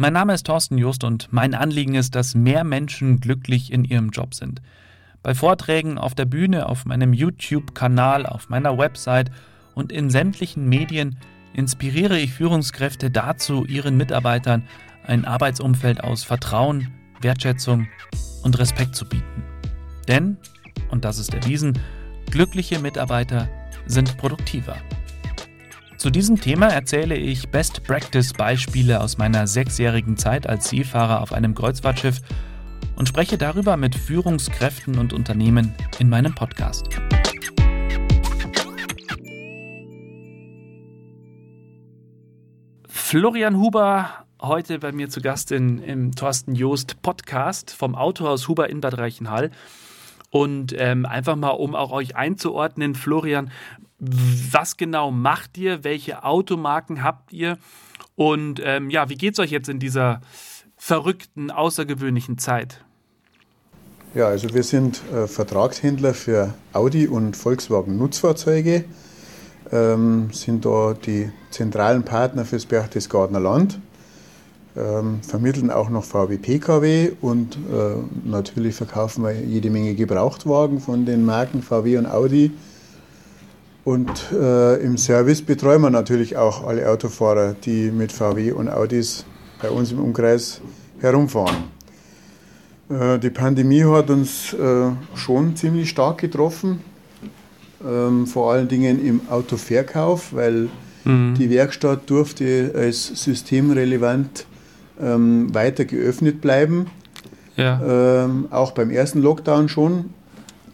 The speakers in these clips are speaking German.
Mein Name ist Thorsten Just und mein Anliegen ist, dass mehr Menschen glücklich in ihrem Job sind. Bei Vorträgen auf der Bühne, auf meinem YouTube-Kanal, auf meiner Website und in sämtlichen Medien inspiriere ich Führungskräfte dazu, ihren Mitarbeitern ein Arbeitsumfeld aus Vertrauen, Wertschätzung und Respekt zu bieten. Denn, und das ist erwiesen, glückliche Mitarbeiter sind produktiver. Zu diesem Thema erzähle ich Best Practice Beispiele aus meiner sechsjährigen Zeit als Seefahrer auf einem Kreuzfahrtschiff und spreche darüber mit Führungskräften und Unternehmen in meinem Podcast. Florian Huber, heute bei mir zu Gast in, im Thorsten Joost Podcast vom Autohaus Huber in Bad Reichenhall. Und ähm, einfach mal, um auch euch einzuordnen, Florian, was genau macht ihr? Welche Automarken habt ihr? Und ähm, ja, wie geht es euch jetzt in dieser verrückten, außergewöhnlichen Zeit? Ja, also wir sind äh, Vertragshändler für Audi und Volkswagen Nutzfahrzeuge, ähm, sind da die zentralen Partner fürs Berchtesgadener Land, ähm, vermitteln auch noch VW Pkw und äh, natürlich verkaufen wir jede Menge Gebrauchtwagen von den Marken VW und Audi und äh, im Service betreuen wir natürlich auch alle Autofahrer, die mit VW und Audis bei uns im Umkreis herumfahren. Äh, die Pandemie hat uns äh, schon ziemlich stark getroffen, ähm, vor allen Dingen im Autoverkauf, weil mhm. die Werkstatt durfte als systemrelevant ähm, weiter geöffnet bleiben. Ja. Ähm, auch beim ersten Lockdown schon.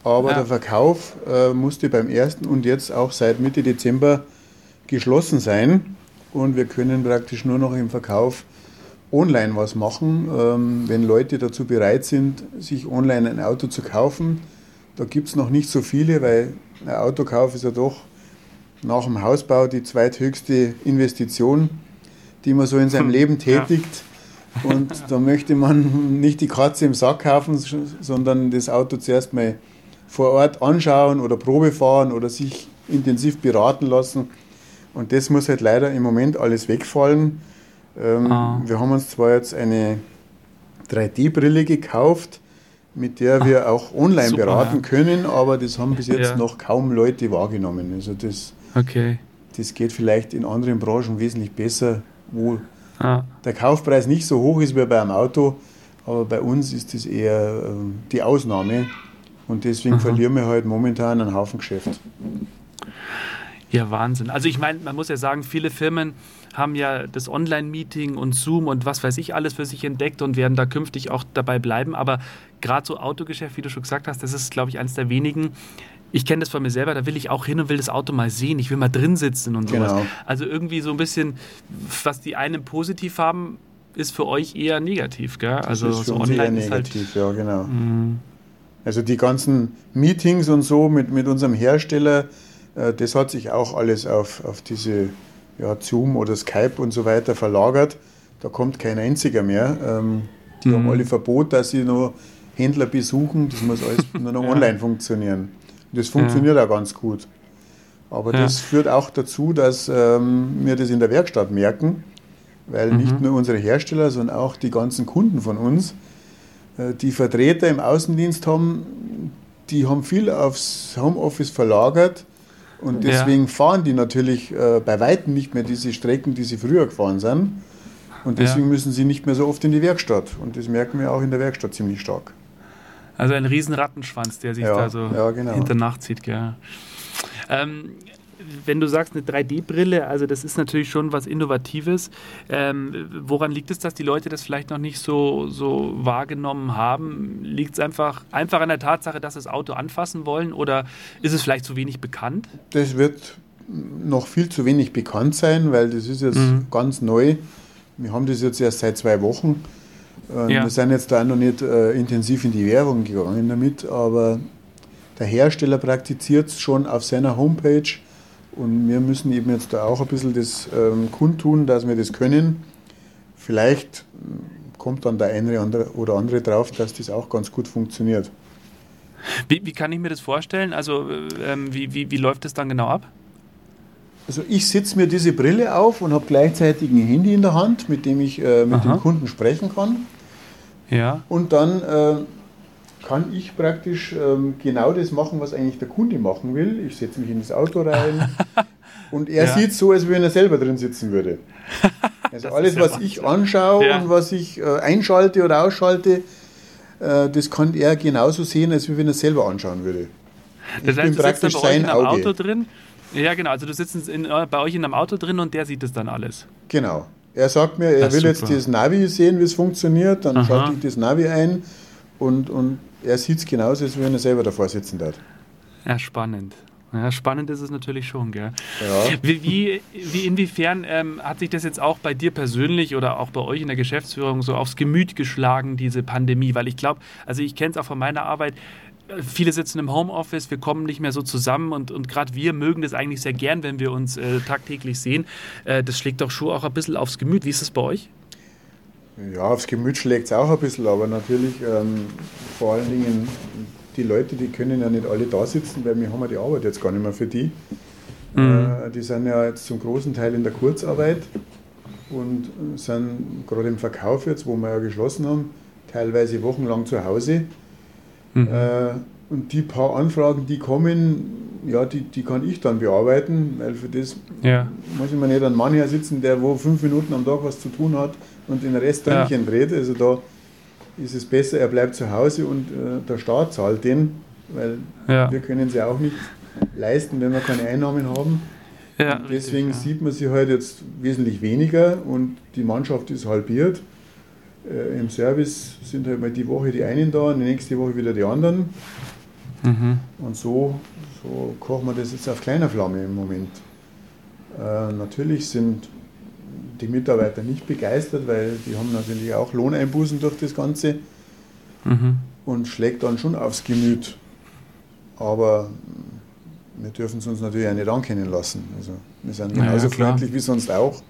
Aber ja. der Verkauf äh, musste beim ersten und jetzt auch seit Mitte Dezember geschlossen sein. Und wir können praktisch nur noch im Verkauf online was machen. Ähm, wenn Leute dazu bereit sind, sich online ein Auto zu kaufen, da gibt es noch nicht so viele, weil ein Autokauf ist ja doch nach dem Hausbau die zweithöchste Investition, die man so in seinem hm. Leben tätigt. Ja. Und da möchte man nicht die Katze im Sack kaufen, sondern das Auto zuerst mal vor Ort anschauen oder Probe fahren oder sich intensiv beraten lassen. Und das muss halt leider im Moment alles wegfallen. Ähm, ah. Wir haben uns zwar jetzt eine 3D-Brille gekauft, mit der wir auch online Super, beraten ja. können, aber das haben bis jetzt ja. noch kaum Leute wahrgenommen. Also das, okay. das geht vielleicht in anderen Branchen wesentlich besser, wo der Kaufpreis nicht so hoch ist wie bei einem Auto, aber bei uns ist das eher äh, die Ausnahme. Und deswegen mhm. verlieren wir halt momentan einen Haufen Geschäft. Ja, Wahnsinn. Also ich meine, man muss ja sagen, viele Firmen haben ja das Online-Meeting und Zoom und was weiß ich alles für sich entdeckt und werden da künftig auch dabei bleiben. Aber gerade so Autogeschäft, wie du schon gesagt hast, das ist, glaube ich, eines der wenigen. Ich kenne das von mir selber, da will ich auch hin und will das Auto mal sehen. Ich will mal drin sitzen und sowas. Genau. Also irgendwie so ein bisschen, was die einen positiv haben, ist für euch eher negativ, gell? Also das ist für so online eher negativ, ist halt, ja, genau. Mh. Also die ganzen Meetings und so mit, mit unserem Hersteller, äh, das hat sich auch alles auf, auf diese ja, Zoom oder Skype und so weiter verlagert. Da kommt kein einziger mehr. Ähm, die mhm. haben alle Verbot, dass sie noch Händler besuchen. Das muss alles nur noch ja. online funktionieren. Das funktioniert ja. auch ganz gut. Aber ja. das führt auch dazu, dass ähm, wir das in der Werkstatt merken, weil mhm. nicht nur unsere Hersteller, sondern auch die ganzen Kunden von uns äh, die Vertreter im Außendienst haben, die haben viel aufs Homeoffice verlagert und deswegen ja. fahren die natürlich äh, bei weitem nicht mehr diese Strecken, die sie früher gefahren sind. Und deswegen ja. müssen sie nicht mehr so oft in die Werkstatt. Und das merken wir auch in der Werkstatt ziemlich stark. Also ein riesen Rattenschwanz, der sich ja, da so ja, genau. hinter Nacht zieht. Gell. Ähm, wenn du sagst, eine 3D-Brille, also das ist natürlich schon was Innovatives. Ähm, woran liegt es, dass die Leute das vielleicht noch nicht so, so wahrgenommen haben? Liegt es einfach, einfach an der Tatsache, dass sie das Auto anfassen wollen oder ist es vielleicht zu wenig bekannt? Das wird noch viel zu wenig bekannt sein, weil das ist jetzt mhm. ganz neu. Wir haben das jetzt erst seit zwei Wochen. Äh, ja. Wir sind jetzt da noch nicht äh, intensiv in die Werbung gegangen damit, aber der Hersteller praktiziert es schon auf seiner Homepage und wir müssen eben jetzt da auch ein bisschen das ähm, kundtun, dass wir das können. Vielleicht ähm, kommt dann der eine oder andere drauf, dass das auch ganz gut funktioniert. Wie, wie kann ich mir das vorstellen? Also, ähm, wie, wie, wie läuft das dann genau ab? Also ich setze mir diese Brille auf und habe gleichzeitig ein Handy in der Hand, mit dem ich äh, mit Aha. dem Kunden sprechen kann. Ja. Und dann äh, kann ich praktisch ähm, genau das machen, was eigentlich der Kunde machen will. Ich setze mich in das Auto rein und er ja. sieht so, als wenn er selber drin sitzen würde. Also alles, was ich anschaue ja. und was ich äh, einschalte oder ausschalte, äh, das kann er genauso sehen, als wenn er selber anschauen würde. Das heißt, bin praktisch sein Auge. Auto drin. Ja, genau. Also du sitzt in, äh, bei euch in einem Auto drin und der sieht das dann alles. Genau. Er sagt mir, er will super. jetzt das Navi sehen, wie es funktioniert. Dann Aha. schalte ich das Navi ein und, und er sieht es genauso, als wenn er selber davor sitzen darf. Ja, spannend. Ja, spannend ist es natürlich schon, gell? Ja. Wie, wie, wie inwiefern ähm, hat sich das jetzt auch bei dir persönlich oder auch bei euch in der Geschäftsführung so aufs Gemüt geschlagen, diese Pandemie? Weil ich glaube, also ich kenne es auch von meiner Arbeit, viele sitzen im Homeoffice, wir kommen nicht mehr so zusammen und, und gerade wir mögen das eigentlich sehr gern, wenn wir uns äh, tagtäglich sehen. Äh, das schlägt doch schon auch ein bisschen aufs Gemüt. Wie ist es bei euch? Ja, aufs Gemüt schlägt es auch ein bisschen, aber natürlich ähm, vor allen Dingen die Leute, die können ja nicht alle da sitzen, weil wir haben ja die Arbeit jetzt gar nicht mehr für die. Mhm. Äh, die sind ja jetzt zum großen Teil in der Kurzarbeit und sind gerade im Verkauf jetzt, wo wir ja geschlossen haben, teilweise wochenlang zu Hause. Mhm. Äh, und die paar Anfragen, die kommen, ja, die, die kann ich dann bearbeiten, weil für das ja. muss ich mir nicht einen Mann her sitzen, der wo fünf Minuten am Tag was zu tun hat und den Rest Däumchen ja. dreht. Also da ist es besser, er bleibt zu Hause und äh, der Staat zahlt den, weil ja. wir können ja auch nicht leisten, wenn wir keine Einnahmen haben. Ja, deswegen richtig, sieht man sie halt jetzt wesentlich weniger und die Mannschaft ist halbiert. Äh, Im Service sind halt mal die Woche die einen da und die nächste Woche wieder die anderen. Mhm. Und so, so kochen wir das jetzt auf kleiner Flamme im Moment. Äh, natürlich sind die Mitarbeiter nicht begeistert, weil die haben natürlich auch Lohneinbußen durch das Ganze mhm. und schlägt dann schon aufs Gemüt. Aber wir dürfen es uns natürlich auch nicht ankennen lassen. Also wir sind genauso ja, freundlich wie sonst auch.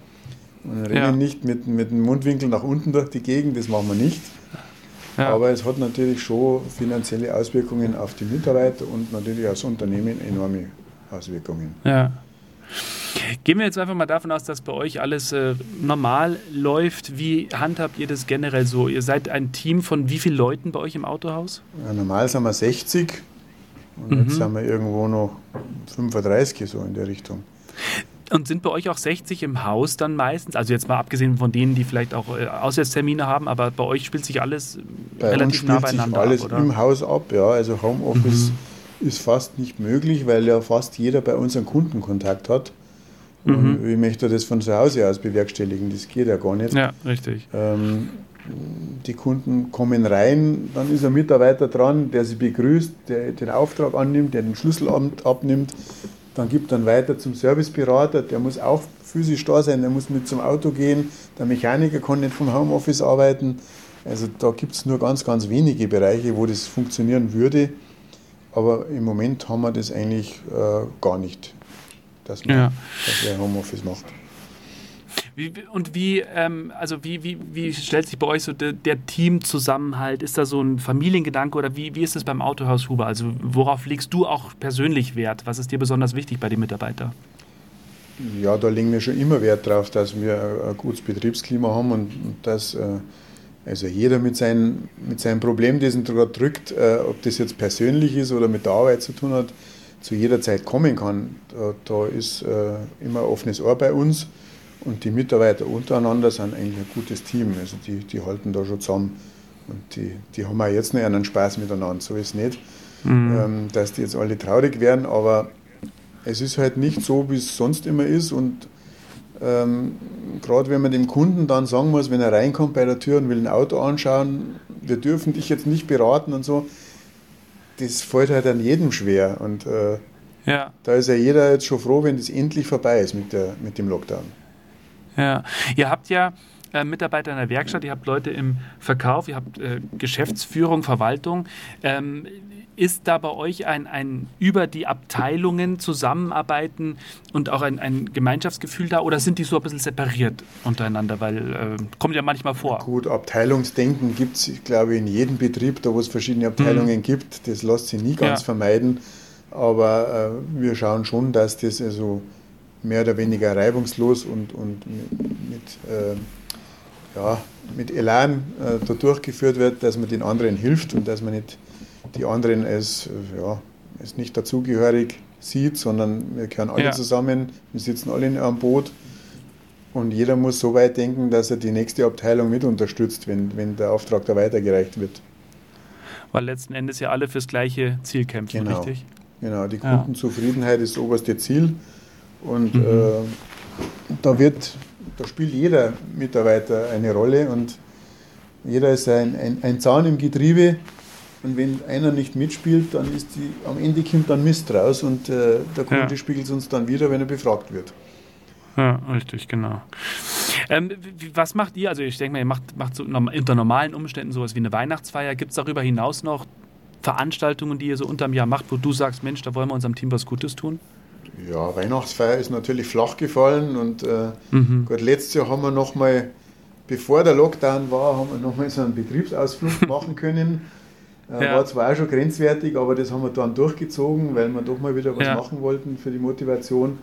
Und rennen ja. nicht mit, mit dem Mundwinkel nach unten durch die Gegend, das machen wir nicht. Ja. Aber es hat natürlich schon finanzielle Auswirkungen auf die Mitarbeiter und natürlich aufs Unternehmen enorme Auswirkungen. Ja. Gehen wir jetzt einfach mal davon aus, dass bei euch alles äh, normal läuft. Wie handhabt ihr das generell so? Ihr seid ein Team von wie vielen Leuten bei euch im Autohaus? Ja, normal sind wir 60 und mhm. jetzt sind wir irgendwo noch 35 so in der Richtung. Und sind bei euch auch 60 im Haus dann meistens? Also jetzt mal abgesehen von denen, die vielleicht auch äh, Auswärtstermine haben, aber bei euch spielt sich alles bei relativ uns nah beieinander sich alles ab, oder? im Haus ab, ja. Also Homeoffice mhm. ist fast nicht möglich, weil ja fast jeder bei uns einen Kundenkontakt hat. Und mhm. wie möchte das von zu Hause aus bewerkstelligen? Das geht ja gar nicht. Ja, richtig. Ähm, die Kunden kommen rein, dann ist ein Mitarbeiter dran, der sie begrüßt, der den Auftrag annimmt, der den Schlüsselamt abnimmt, dann gibt dann weiter zum Serviceberater, der muss auch physisch da sein, der muss mit zum Auto gehen, der Mechaniker kann nicht vom Homeoffice arbeiten. Also da gibt es nur ganz, ganz wenige Bereiche, wo das funktionieren würde. Aber im Moment haben wir das eigentlich äh, gar nicht, dass man, ja. dass Homeoffice macht. Wie, und wie, ähm, also wie, wie, wie stellt sich bei euch so der, der, Teamzusammenhalt? Ist da so ein Familiengedanke oder wie, wie ist es beim Autohaus Huber? Also worauf legst du auch persönlich Wert? Was ist dir besonders wichtig bei den Mitarbeitern? Ja, da legen wir schon immer Wert drauf, dass wir ein gutes Betriebsklima haben und, dass äh, also jeder mit, seinen, mit seinem Problem, das ihn gerade drückt, äh, ob das jetzt persönlich ist oder mit der Arbeit zu tun hat, zu jeder Zeit kommen kann. Da, da ist äh, immer ein offenes Ohr bei uns. Und die Mitarbeiter untereinander sind eigentlich ein gutes Team. Also die, die halten da schon zusammen. Und die, die haben auch jetzt noch einen Spaß miteinander. So ist es nicht, mhm. ähm, dass die jetzt alle traurig werden, aber es ist halt nicht so, wie es sonst immer ist. Und ähm, gerade wenn man dem Kunden dann sagen muss, wenn er reinkommt bei der Tür und will ein Auto anschauen, wir dürfen dich jetzt nicht beraten und so, das fällt halt an jedem schwer. Und äh, ja. da ist ja jeder jetzt schon froh, wenn das endlich vorbei ist mit, der, mit dem Lockdown. Ja, ihr habt ja äh, Mitarbeiter in der Werkstatt, ihr habt Leute im Verkauf, ihr habt äh, Geschäftsführung, Verwaltung. Ähm, ist da bei euch ein, ein über die Abteilungen zusammenarbeiten und auch ein, ein Gemeinschaftsgefühl da oder sind die so ein bisschen separiert untereinander? Weil äh, kommt ja manchmal vor. Gut, Abteilungsdenken gibt es, ich glaube, in jedem Betrieb, da wo es verschiedene Abteilungen mhm. gibt. Das lässt sich nie ganz ja. vermeiden. Aber äh, wir schauen schon, dass das also mehr oder weniger reibungslos und, und mit, äh, ja, mit Elan äh, da durchgeführt wird, dass man den anderen hilft und dass man nicht die anderen als, ja, als nicht dazugehörig sieht, sondern wir gehören alle ja. zusammen, wir sitzen alle in einem Boot und jeder muss so weit denken, dass er die nächste Abteilung mit unterstützt, wenn, wenn der Auftrag da weitergereicht wird. Weil letzten Endes ja alle fürs gleiche Ziel kämpfen, genau. richtig? Genau, die Kundenzufriedenheit ist das oberste Ziel und mhm. äh, da wird, da spielt jeder Mitarbeiter eine Rolle und jeder ist ein, ein, ein Zahn im Getriebe und wenn einer nicht mitspielt, dann ist die, am Ende kommt dann Mist raus und äh, der Kunde ja. spiegelt es uns dann wieder, wenn er befragt wird. Ja, richtig, genau. Ähm, was macht ihr? Also ich denke mal, ihr macht, macht so unter normalen Umständen sowas wie eine Weihnachtsfeier. Gibt es darüber hinaus noch Veranstaltungen, die ihr so unterm Jahr macht, wo du sagst, Mensch, da wollen wir unserem Team was Gutes tun? Ja, Weihnachtsfeier ist natürlich flach gefallen und äh, mhm. gut, letztes Jahr haben wir nochmal, bevor der Lockdown war, haben wir nochmal so einen Betriebsausflug machen können. Äh, ja. War zwar auch schon grenzwertig, aber das haben wir dann durchgezogen, weil wir doch mal wieder was ja. machen wollten für die Motivation.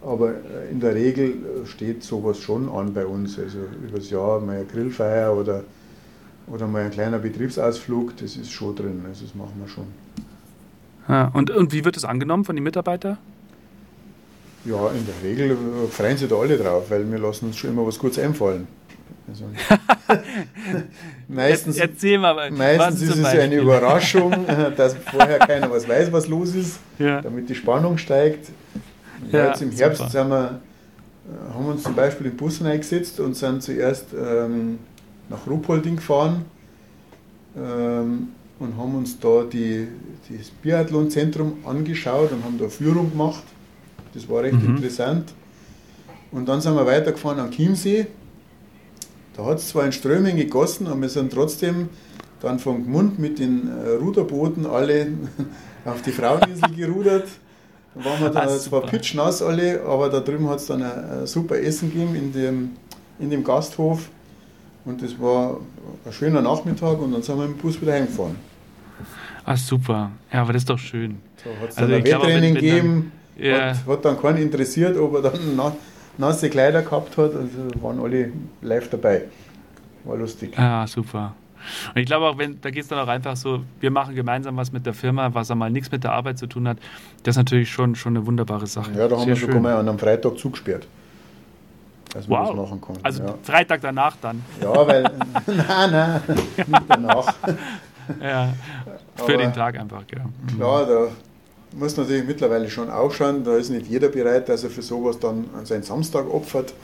Aber äh, in der Regel äh, steht sowas schon an bei uns. Also übers Jahr mal eine Grillfeier oder, oder mal ein kleiner Betriebsausflug, das ist schon drin. Also das machen wir schon. Ja, und, und wie wird das angenommen von den Mitarbeitern? Ja, in der Regel freuen sich da alle drauf, weil wir lassen uns schon immer was Gutes einfallen. Also, meistens Erzähl mal, meistens ist es eine Überraschung, dass vorher keiner was weiß, was los ist, ja. damit die Spannung steigt. Ja, jetzt im Herbst wir, äh, haben wir uns zum Beispiel in Bussen eingesetzt und sind zuerst ähm, nach Ruhpolding gefahren ähm, und haben uns da die, das Biathlonzentrum angeschaut und haben da Führung gemacht. Das war recht mhm. interessant. Und dann sind wir weitergefahren am Chiemsee da hat es zwar in Strömen gegossen, aber wir sind trotzdem dann vom Gmund mit den äh, Ruderbooten alle auf die Fraueninsel gerudert. Da waren wir dann ah, zwar pitschnass alle, aber da drüben hat es dann ein, ein, super Essen gegeben in dem, in dem Gasthof. Und das war ein schöner Nachmittag und dann sind wir mit dem Bus wieder heimgefahren. Ah, super. Ja, aber das ist doch schön. So hat es also dann ein Wettrennen gegeben. Ja. Hat, hat, dann keinen interessiert, ob er dann nasse Kleider gehabt hat. Also waren alle live dabei. War lustig. Ja, super. Und ich glaube auch, wenn, da geht es dann auch einfach so, wir machen gemeinsam was mit der Firma, was einmal nichts mit der Arbeit zu tun hat, das ist natürlich schon, schon eine wunderbare Sache. Ja, da haben Sehr wir sogar mal an einem Freitag zugesperrt. Dass wow. das machen konnten. Also ja. Freitag danach dann. Ja, weil, nein, nein, nicht danach. ja, für Aber, den Tag einfach, ja. Mhm. Ja, da muss natürlich mittlerweile schon aufschauen, da ist nicht jeder bereit, dass er für sowas dann seinen Samstag opfert.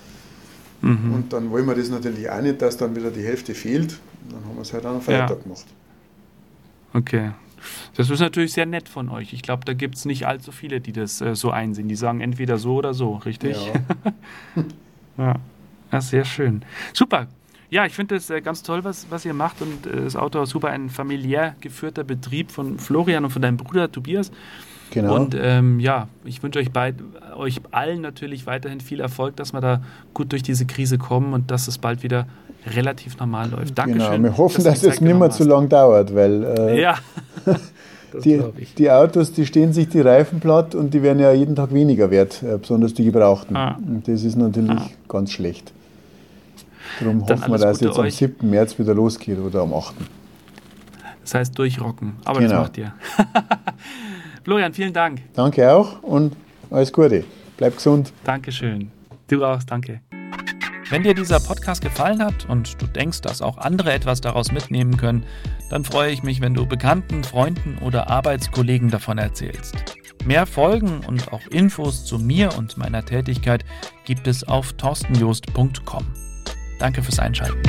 Mhm. Und dann wollen wir das natürlich auch nicht, dass dann wieder die Hälfte fehlt. Dann haben wir es halt am Freitag ja. gemacht. Okay. Das ist natürlich sehr nett von euch. Ich glaube, da gibt es nicht allzu viele, die das äh, so einsehen. Die sagen entweder so oder so, richtig? Ja. ja. ja. sehr schön. Super. Ja, ich finde es äh, ganz toll, was, was ihr macht. Und äh, das Auto ist super ein familiär geführter Betrieb von Florian und von deinem Bruder Tobias. Genau. Und ähm, ja, ich wünsche euch, beid, euch allen natürlich weiterhin viel Erfolg, dass wir da gut durch diese Krise kommen und dass es bald wieder relativ normal läuft. Dankeschön. Genau, wir hoffen, dass, dass es nicht mehr zu lang dauert, weil äh, ja. die, die, Autos, die stehen sich die Reifen platt und die werden ja jeden Tag weniger wert, äh, besonders die gebrauchten. Ah. Und das ist natürlich ah. ganz schlecht. Darum Dann hoffen wir, dass es jetzt am 7. März wieder losgeht oder am 8. Das heißt durchrocken, aber genau. das macht ihr. Florian, vielen Dank. Danke auch und alles Gute. Bleib gesund. Dankeschön. Du auch, danke. Wenn dir dieser Podcast gefallen hat und du denkst, dass auch andere etwas daraus mitnehmen können, dann freue ich mich, wenn du Bekannten, Freunden oder Arbeitskollegen davon erzählst. Mehr Folgen und auch Infos zu mir und meiner Tätigkeit gibt es auf torstenjost.com. Danke fürs Einschalten.